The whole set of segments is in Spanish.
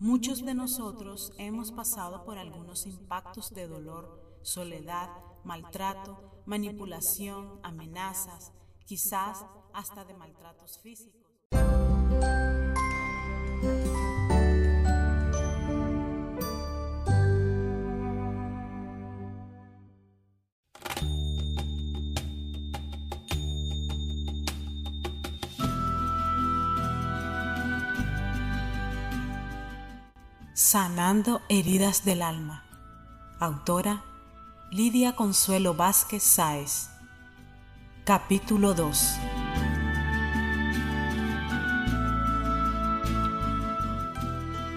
Muchos de nosotros hemos pasado por algunos impactos de dolor, soledad, maltrato, manipulación, amenazas, quizás hasta de maltratos físicos. Sanando heridas del alma. Autora Lidia Consuelo Vázquez Sáez. Capítulo 2.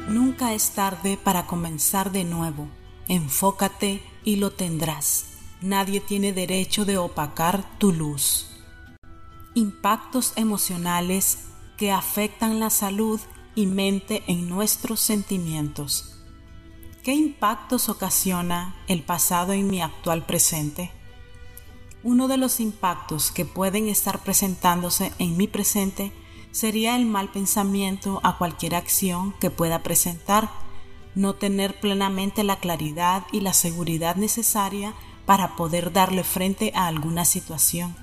Nunca es tarde para comenzar de nuevo. Enfócate y lo tendrás. Nadie tiene derecho de opacar tu luz. Impactos emocionales que afectan la salud y mente en nuestros sentimientos. ¿Qué impactos ocasiona el pasado en mi actual presente? Uno de los impactos que pueden estar presentándose en mi presente sería el mal pensamiento a cualquier acción que pueda presentar, no tener plenamente la claridad y la seguridad necesaria para poder darle frente a alguna situación,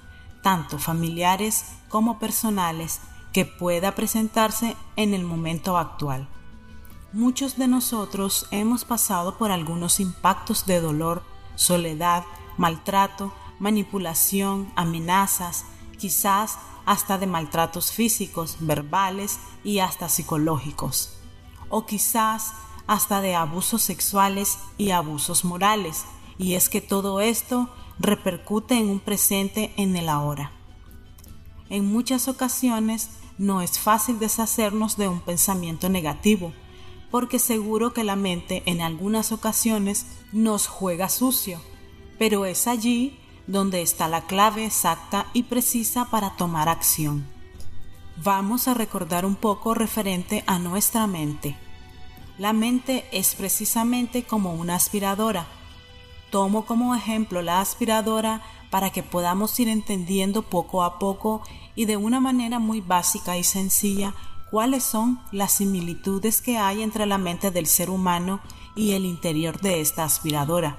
tanto familiares como personales, que pueda presentarse en el momento actual. Muchos de nosotros hemos pasado por algunos impactos de dolor, soledad, maltrato, manipulación, amenazas, quizás hasta de maltratos físicos, verbales y hasta psicológicos, o quizás hasta de abusos sexuales y abusos morales, y es que todo esto repercute en un presente en el ahora. En muchas ocasiones no es fácil deshacernos de un pensamiento negativo, porque seguro que la mente en algunas ocasiones nos juega sucio, pero es allí donde está la clave exacta y precisa para tomar acción. Vamos a recordar un poco referente a nuestra mente. La mente es precisamente como una aspiradora. Tomo como ejemplo la aspiradora para que podamos ir entendiendo poco a poco y de una manera muy básica y sencilla cuáles son las similitudes que hay entre la mente del ser humano y el interior de esta aspiradora.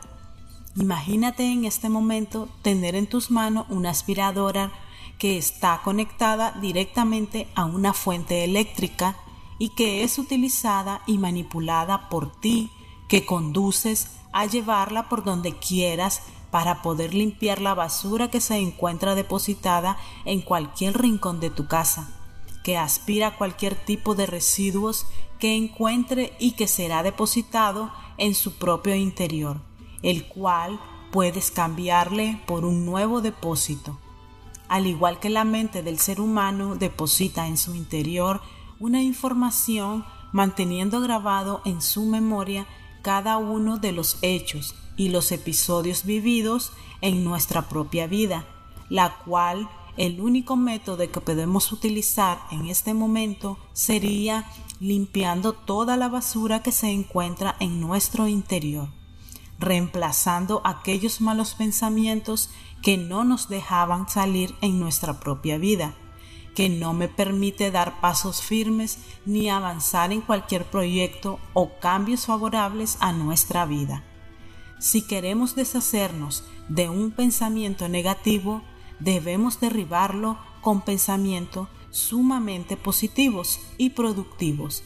Imagínate en este momento tener en tus manos una aspiradora que está conectada directamente a una fuente eléctrica y que es utilizada y manipulada por ti, que conduces a llevarla por donde quieras para poder limpiar la basura que se encuentra depositada en cualquier rincón de tu casa, que aspira cualquier tipo de residuos que encuentre y que será depositado en su propio interior, el cual puedes cambiarle por un nuevo depósito. Al igual que la mente del ser humano deposita en su interior una información manteniendo grabado en su memoria cada uno de los hechos y los episodios vividos en nuestra propia vida, la cual el único método que podemos utilizar en este momento sería limpiando toda la basura que se encuentra en nuestro interior, reemplazando aquellos malos pensamientos que no nos dejaban salir en nuestra propia vida, que no me permite dar pasos firmes ni avanzar en cualquier proyecto o cambios favorables a nuestra vida. Si queremos deshacernos de un pensamiento negativo, debemos derribarlo con pensamientos sumamente positivos y productivos.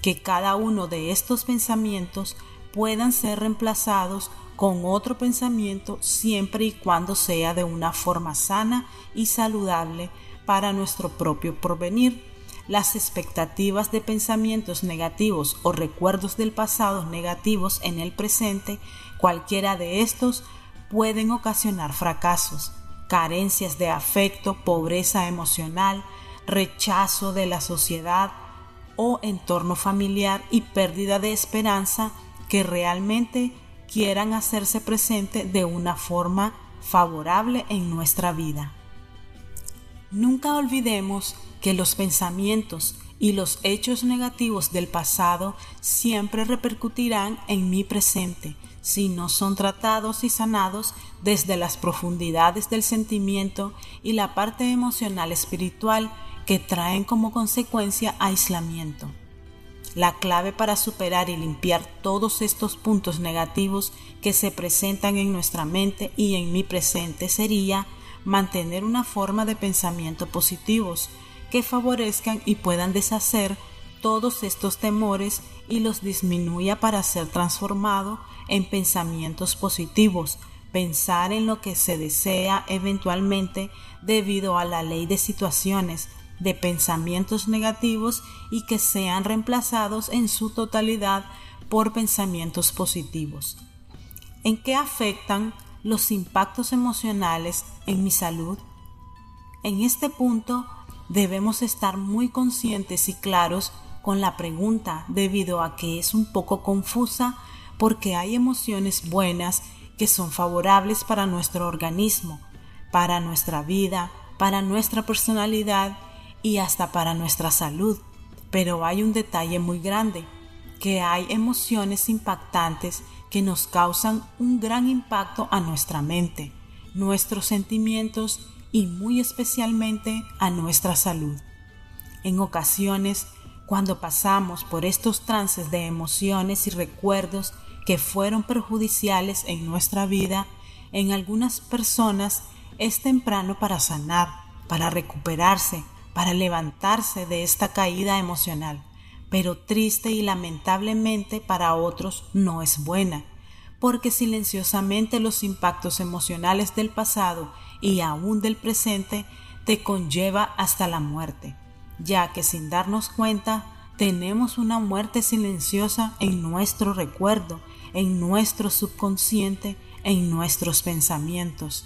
Que cada uno de estos pensamientos puedan ser reemplazados con otro pensamiento siempre y cuando sea de una forma sana y saludable para nuestro propio porvenir. Las expectativas de pensamientos negativos o recuerdos del pasado negativos en el presente Cualquiera de estos pueden ocasionar fracasos, carencias de afecto, pobreza emocional, rechazo de la sociedad o entorno familiar y pérdida de esperanza que realmente quieran hacerse presente de una forma favorable en nuestra vida. Nunca olvidemos que los pensamientos y los hechos negativos del pasado siempre repercutirán en mi presente si no son tratados y sanados desde las profundidades del sentimiento y la parte emocional espiritual que traen como consecuencia aislamiento. La clave para superar y limpiar todos estos puntos negativos que se presentan en nuestra mente y en mi presente sería mantener una forma de pensamiento positivos que favorezcan y puedan deshacer todos estos temores y los disminuya para ser transformado en pensamientos positivos, pensar en lo que se desea eventualmente debido a la ley de situaciones, de pensamientos negativos y que sean reemplazados en su totalidad por pensamientos positivos. ¿En qué afectan los impactos emocionales en mi salud? En este punto debemos estar muy conscientes y claros con la pregunta debido a que es un poco confusa porque hay emociones buenas que son favorables para nuestro organismo, para nuestra vida, para nuestra personalidad y hasta para nuestra salud. Pero hay un detalle muy grande, que hay emociones impactantes que nos causan un gran impacto a nuestra mente, nuestros sentimientos y muy especialmente a nuestra salud. En ocasiones, cuando pasamos por estos trances de emociones y recuerdos que fueron perjudiciales en nuestra vida, en algunas personas es temprano para sanar, para recuperarse, para levantarse de esta caída emocional, pero triste y lamentablemente para otros no es buena, porque silenciosamente los impactos emocionales del pasado y aún del presente te conlleva hasta la muerte, ya que sin darnos cuenta tenemos una muerte silenciosa en nuestro recuerdo, en nuestro subconsciente, en nuestros pensamientos.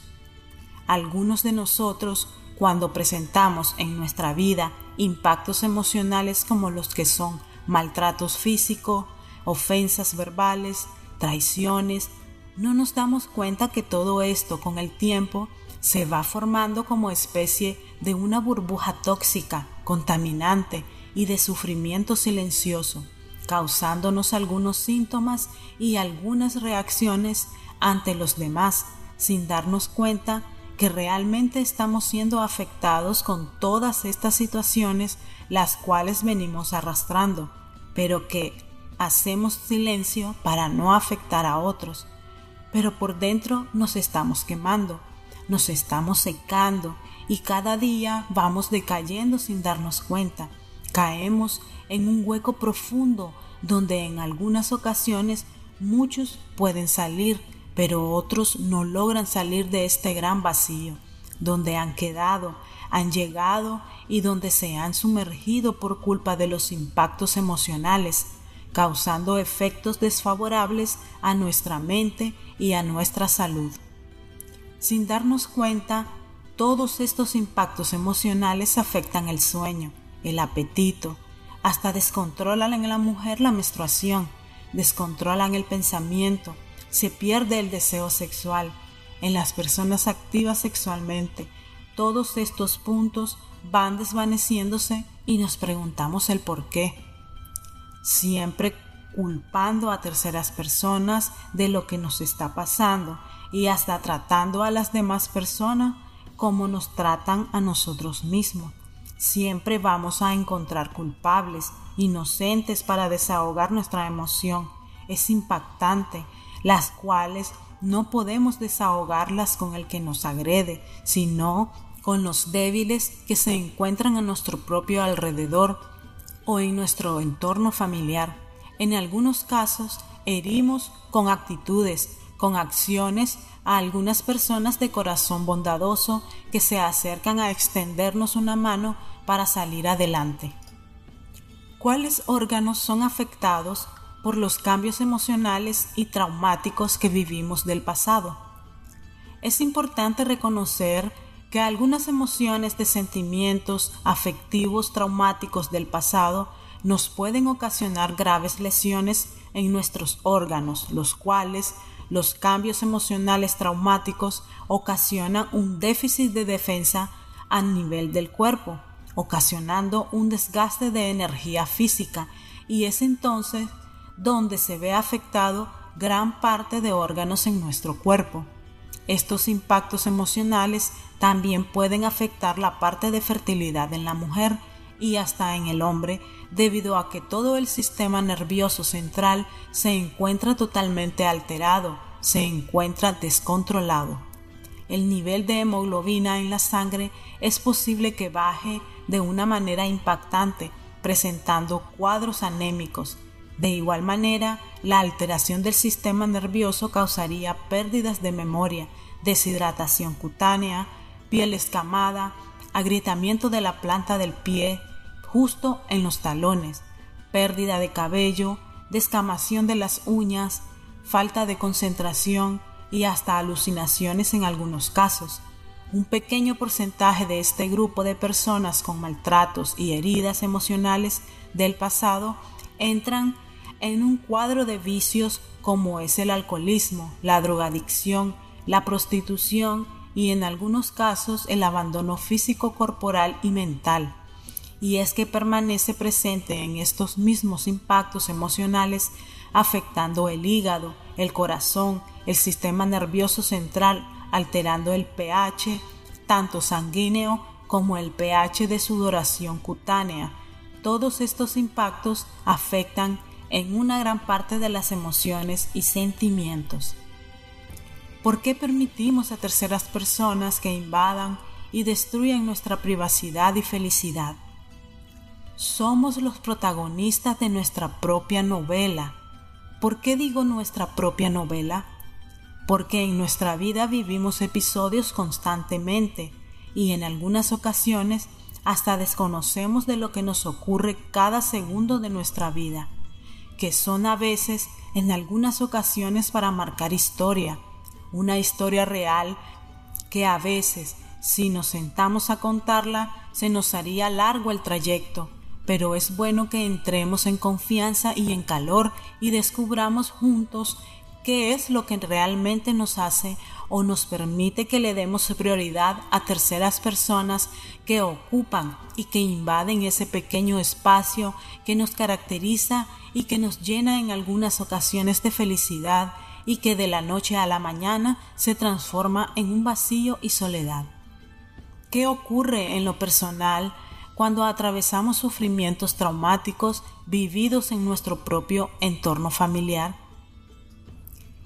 Algunos de nosotros cuando presentamos en nuestra vida impactos emocionales como los que son maltratos físicos, ofensas verbales, traiciones, no nos damos cuenta que todo esto con el tiempo se va formando como especie de una burbuja tóxica, contaminante y de sufrimiento silencioso, causándonos algunos síntomas y algunas reacciones ante los demás sin darnos cuenta que realmente estamos siendo afectados con todas estas situaciones las cuales venimos arrastrando, pero que hacemos silencio para no afectar a otros. Pero por dentro nos estamos quemando, nos estamos secando y cada día vamos decayendo sin darnos cuenta. Caemos en un hueco profundo donde en algunas ocasiones muchos pueden salir pero otros no logran salir de este gran vacío, donde han quedado, han llegado y donde se han sumergido por culpa de los impactos emocionales, causando efectos desfavorables a nuestra mente y a nuestra salud. Sin darnos cuenta, todos estos impactos emocionales afectan el sueño, el apetito, hasta descontrolan en la mujer la menstruación, descontrolan el pensamiento, se pierde el deseo sexual en las personas activas sexualmente. Todos estos puntos van desvaneciéndose y nos preguntamos el por qué. Siempre culpando a terceras personas de lo que nos está pasando y hasta tratando a las demás personas como nos tratan a nosotros mismos. Siempre vamos a encontrar culpables, inocentes para desahogar nuestra emoción. Es impactante las cuales no podemos desahogarlas con el que nos agrede, sino con los débiles que se encuentran a nuestro propio alrededor o en nuestro entorno familiar. En algunos casos, herimos con actitudes, con acciones a algunas personas de corazón bondadoso que se acercan a extendernos una mano para salir adelante. ¿Cuáles órganos son afectados por los cambios emocionales y traumáticos que vivimos del pasado. Es importante reconocer que algunas emociones de sentimientos afectivos traumáticos del pasado nos pueden ocasionar graves lesiones en nuestros órganos, los cuales los cambios emocionales traumáticos ocasionan un déficit de defensa a nivel del cuerpo, ocasionando un desgaste de energía física y es entonces donde se ve afectado gran parte de órganos en nuestro cuerpo. Estos impactos emocionales también pueden afectar la parte de fertilidad en la mujer y hasta en el hombre debido a que todo el sistema nervioso central se encuentra totalmente alterado, se encuentra descontrolado. El nivel de hemoglobina en la sangre es posible que baje de una manera impactante, presentando cuadros anémicos. De igual manera, la alteración del sistema nervioso causaría pérdidas de memoria, deshidratación cutánea, piel escamada, agrietamiento de la planta del pie, justo en los talones, pérdida de cabello, descamación de las uñas, falta de concentración y hasta alucinaciones en algunos casos. Un pequeño porcentaje de este grupo de personas con maltratos y heridas emocionales del pasado entran en un cuadro de vicios como es el alcoholismo, la drogadicción, la prostitución y en algunos casos el abandono físico, corporal y mental y es que permanece presente en estos mismos impactos emocionales afectando el hígado, el corazón, el sistema nervioso central, alterando el pH, tanto sanguíneo como el pH de sudoración cutánea. Todos estos impactos afectan en una gran parte de las emociones y sentimientos. ¿Por qué permitimos a terceras personas que invadan y destruyan nuestra privacidad y felicidad? somos los protagonistas de nuestra propia novela. ¿Por qué digo nuestra propia novela? Porque en nuestra vida vivimos episodios constantemente y en algunas ocasiones hasta desconocemos de lo que nos ocurre cada segundo de nuestra vida, que son a veces en algunas ocasiones para marcar historia, una historia real que a veces si nos sentamos a contarla se nos haría largo el trayecto. Pero es bueno que entremos en confianza y en calor y descubramos juntos qué es lo que realmente nos hace o nos permite que le demos prioridad a terceras personas que ocupan y que invaden ese pequeño espacio que nos caracteriza y que nos llena en algunas ocasiones de felicidad y que de la noche a la mañana se transforma en un vacío y soledad. ¿Qué ocurre en lo personal cuando atravesamos sufrimientos traumáticos vividos en nuestro propio entorno familiar.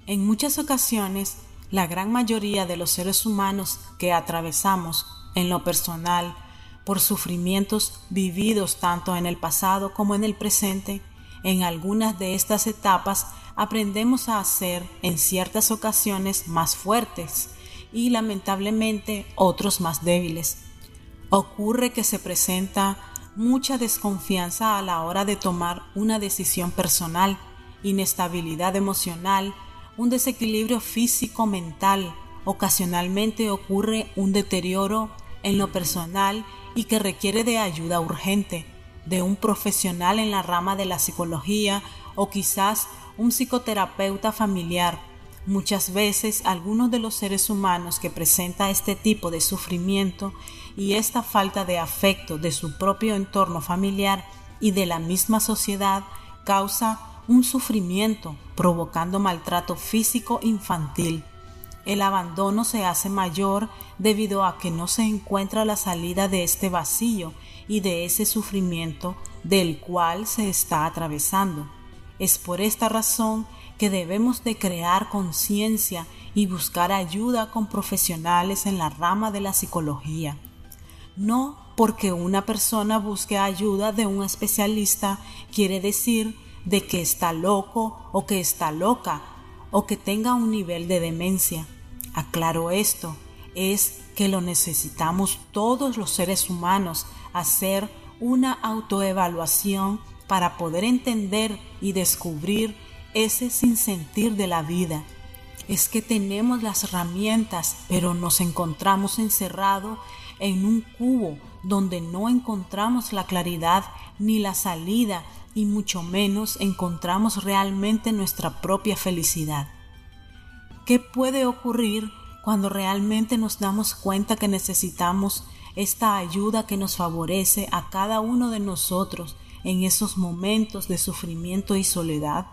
En muchas ocasiones, la gran mayoría de los seres humanos que atravesamos en lo personal por sufrimientos vividos tanto en el pasado como en el presente, en algunas de estas etapas aprendemos a ser en ciertas ocasiones más fuertes y lamentablemente otros más débiles ocurre que se presenta mucha desconfianza a la hora de tomar una decisión personal, inestabilidad emocional, un desequilibrio físico-mental. Ocasionalmente ocurre un deterioro en lo personal y que requiere de ayuda urgente, de un profesional en la rama de la psicología o quizás un psicoterapeuta familiar Muchas veces algunos de los seres humanos que presenta este tipo de sufrimiento y esta falta de afecto de su propio entorno familiar y de la misma sociedad causa un sufrimiento provocando maltrato físico infantil. El abandono se hace mayor debido a que no se encuentra la salida de este vacío y de ese sufrimiento del cual se está atravesando. Es por esta razón que debemos de crear conciencia y buscar ayuda con profesionales en la rama de la psicología. No porque una persona busque ayuda de un especialista quiere decir de que está loco o que está loca o que tenga un nivel de demencia. Aclaro esto, es que lo necesitamos todos los seres humanos hacer una autoevaluación para poder entender y descubrir ese sinsentir de la vida. Es que tenemos las herramientas, pero nos encontramos encerrados en un cubo donde no encontramos la claridad ni la salida y mucho menos encontramos realmente nuestra propia felicidad. ¿Qué puede ocurrir cuando realmente nos damos cuenta que necesitamos esta ayuda que nos favorece a cada uno de nosotros en esos momentos de sufrimiento y soledad?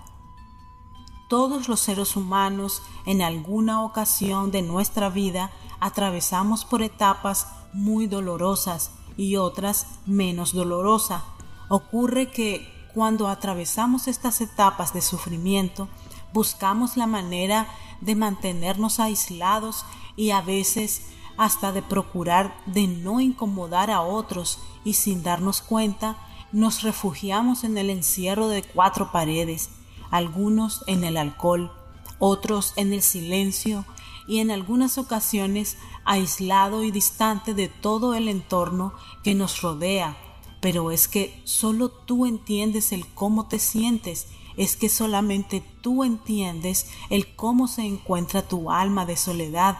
Todos los seres humanos en alguna ocasión de nuestra vida atravesamos por etapas muy dolorosas y otras menos dolorosa. Ocurre que cuando atravesamos estas etapas de sufrimiento, buscamos la manera de mantenernos aislados y a veces hasta de procurar de no incomodar a otros y sin darnos cuenta nos refugiamos en el encierro de cuatro paredes, algunos en el alcohol, otros en el silencio y en algunas ocasiones aislado y distante de todo el entorno que nos rodea. Pero es que solo tú entiendes el cómo te sientes, es que solamente tú entiendes el cómo se encuentra tu alma de soledad.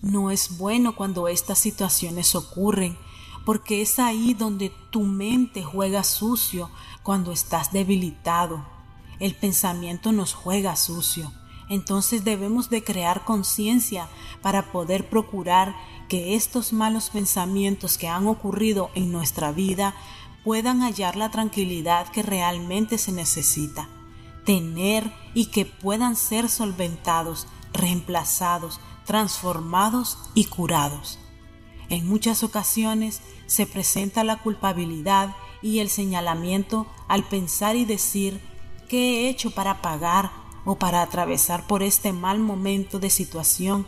No es bueno cuando estas situaciones ocurren, porque es ahí donde tu mente juega sucio cuando estás debilitado. El pensamiento nos juega sucio. Entonces debemos de crear conciencia para poder procurar que estos malos pensamientos que han ocurrido en nuestra vida puedan hallar la tranquilidad que realmente se necesita, tener y que puedan ser solventados, reemplazados, transformados y curados. En muchas ocasiones se presenta la culpabilidad y el señalamiento al pensar y decir ¿qué he hecho para pagar o para atravesar por este mal momento de situación?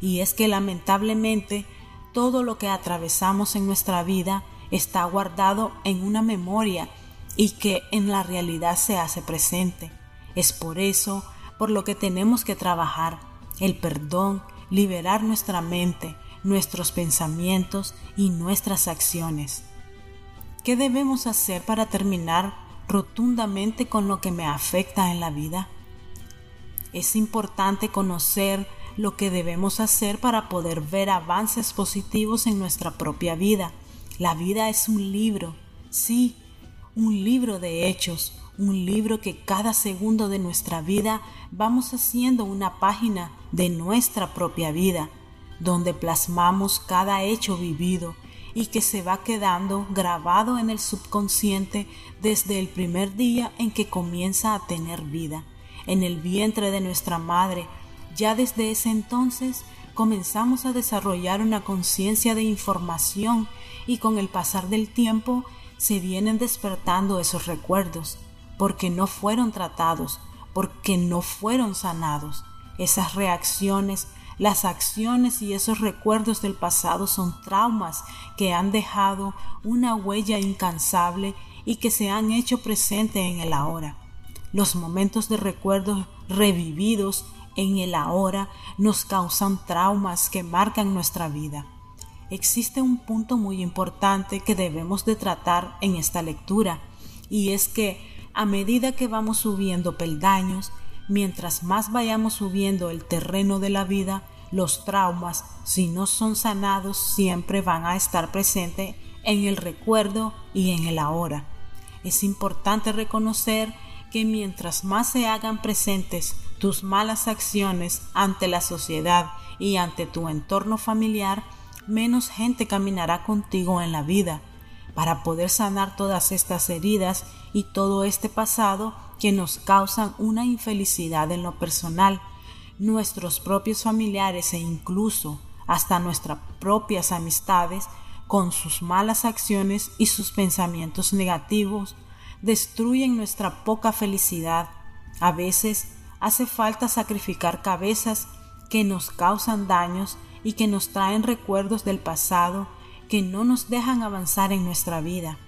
Y es que lamentablemente todo lo que atravesamos en nuestra vida está guardado en una memoria y que en la realidad se hace presente. Es por eso por lo que tenemos que trabajar el perdón, liberar nuestra mente, nuestros pensamientos y nuestras acciones. ¿Qué debemos hacer para terminar rotundamente con lo que me afecta en la vida? Es importante conocer lo que debemos hacer para poder ver avances positivos en nuestra propia vida. La vida es un libro, sí, un libro de hechos, un libro que cada segundo de nuestra vida vamos haciendo una página de nuestra propia vida donde plasmamos cada hecho vivido y que se va quedando grabado en el subconsciente desde el primer día en que comienza a tener vida, en el vientre de nuestra madre. Ya desde ese entonces comenzamos a desarrollar una conciencia de información y con el pasar del tiempo se vienen despertando esos recuerdos, porque no fueron tratados, porque no fueron sanados. Esas reacciones las acciones y esos recuerdos del pasado son traumas que han dejado una huella incansable y que se han hecho presente en el ahora. Los momentos de recuerdos revividos en el ahora nos causan traumas que marcan nuestra vida. Existe un punto muy importante que debemos de tratar en esta lectura y es que a medida que vamos subiendo peldaños, mientras más vayamos subiendo el terreno de la vida, los traumas, si no son sanados, siempre van a estar presentes en el recuerdo y en el ahora. Es importante reconocer que mientras más se hagan presentes tus malas acciones ante la sociedad y ante tu entorno familiar, menos gente caminará contigo en la vida. Para poder sanar todas estas heridas y todo este pasado, que nos causan una infelicidad en lo personal, nuestros propios familiares e incluso hasta nuestras propias amistades con sus malas acciones y sus pensamientos negativos destruyen nuestra poca felicidad. A veces hace falta sacrificar cabezas que nos causan daños y que nos traen recuerdos del pasado que no nos dejan avanzar en nuestra vida.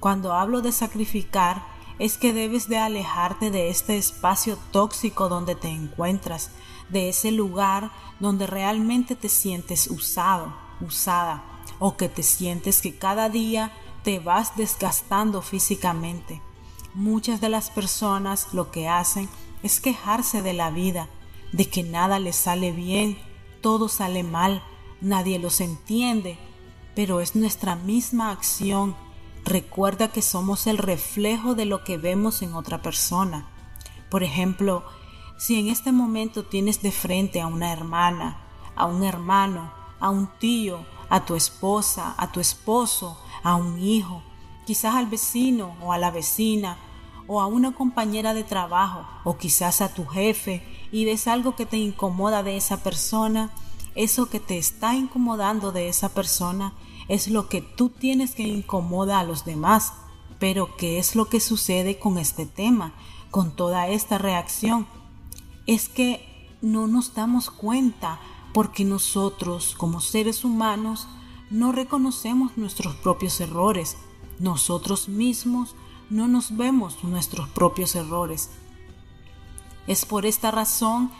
Cuando hablo de sacrificar, es que debes de alejarte de este espacio tóxico donde te encuentras, de ese lugar donde realmente te sientes usado, usada, o que te sientes que cada día te vas desgastando físicamente. Muchas de las personas lo que hacen es quejarse de la vida, de que nada les sale bien, todo sale mal, nadie los entiende, pero es nuestra misma acción Recuerda que somos el reflejo de lo que vemos en otra persona. Por ejemplo, si en este momento tienes de frente a una hermana, a un hermano, a un tío, a tu esposa, a tu esposo, a un hijo, quizás al vecino o a la vecina, o a una compañera de trabajo, o quizás a tu jefe, y ves algo que te incomoda de esa persona, eso que te está incomodando de esa persona es lo que tú tienes que incomoda a los demás. Pero ¿qué es lo que sucede con este tema, con toda esta reacción? Es que no nos damos cuenta porque nosotros como seres humanos no reconocemos nuestros propios errores. Nosotros mismos no nos vemos nuestros propios errores. Es por esta razón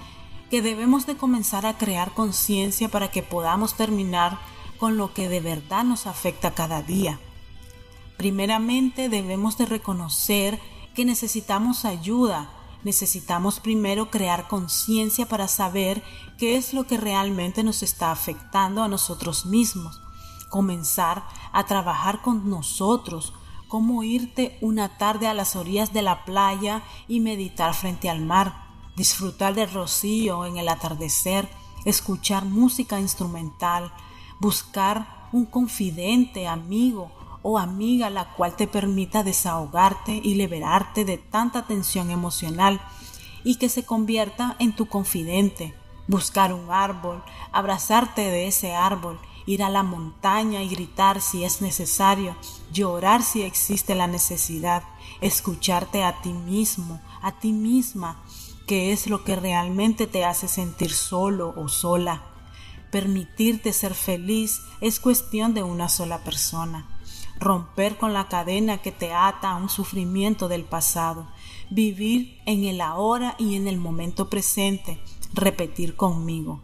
que debemos de comenzar a crear conciencia para que podamos terminar con lo que de verdad nos afecta cada día. Primeramente debemos de reconocer que necesitamos ayuda, necesitamos primero crear conciencia para saber qué es lo que realmente nos está afectando a nosotros mismos, comenzar a trabajar con nosotros, como irte una tarde a las orillas de la playa y meditar frente al mar, disfrutar del rocío en el atardecer, escuchar música instrumental, buscar un confidente, amigo o amiga la cual te permita desahogarte y liberarte de tanta tensión emocional y que se convierta en tu confidente. Buscar un árbol, abrazarte de ese árbol, ir a la montaña y gritar si es necesario, llorar si existe la necesidad, escucharte a ti mismo, a ti misma, que es lo que realmente te hace sentir solo o sola. Permitirte ser feliz es cuestión de una sola persona. Romper con la cadena que te ata a un sufrimiento del pasado. Vivir en el ahora y en el momento presente. Repetir conmigo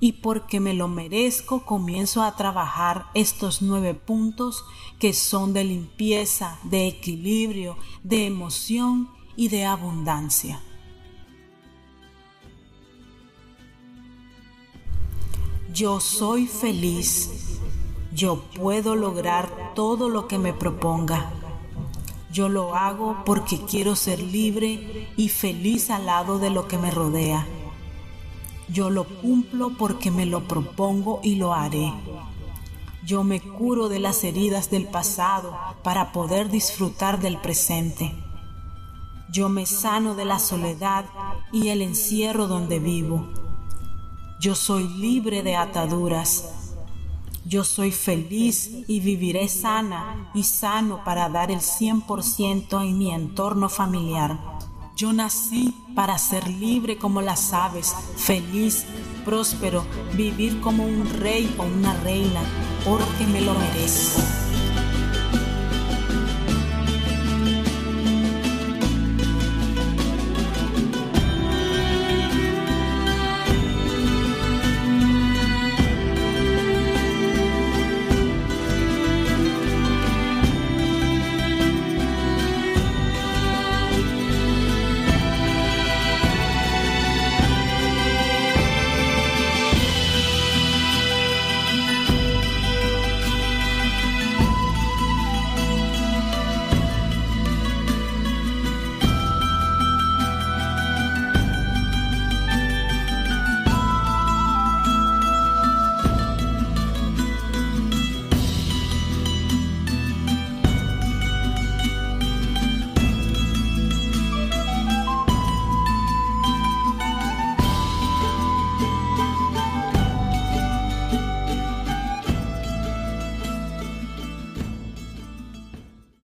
y porque me lo merezco comienzo a trabajar estos nueve puntos que son de limpieza, de equilibrio, de emoción y de abundancia. Yo soy feliz. Yo puedo lograr todo lo que me proponga. Yo lo hago porque quiero ser libre y feliz al lado de lo que me rodea. Yo lo cumplo porque me lo propongo y lo haré. Yo me curo de las heridas del pasado para poder disfrutar del presente. Yo me sano de la soledad y el encierro donde vivo. Yo soy libre de ataduras. Yo soy feliz y viviré sana y sano para dar el 100% en mi entorno familiar. Yo nací para ser libre como las aves, feliz, próspero, vivir como un rey o una reina, porque me lo merezco.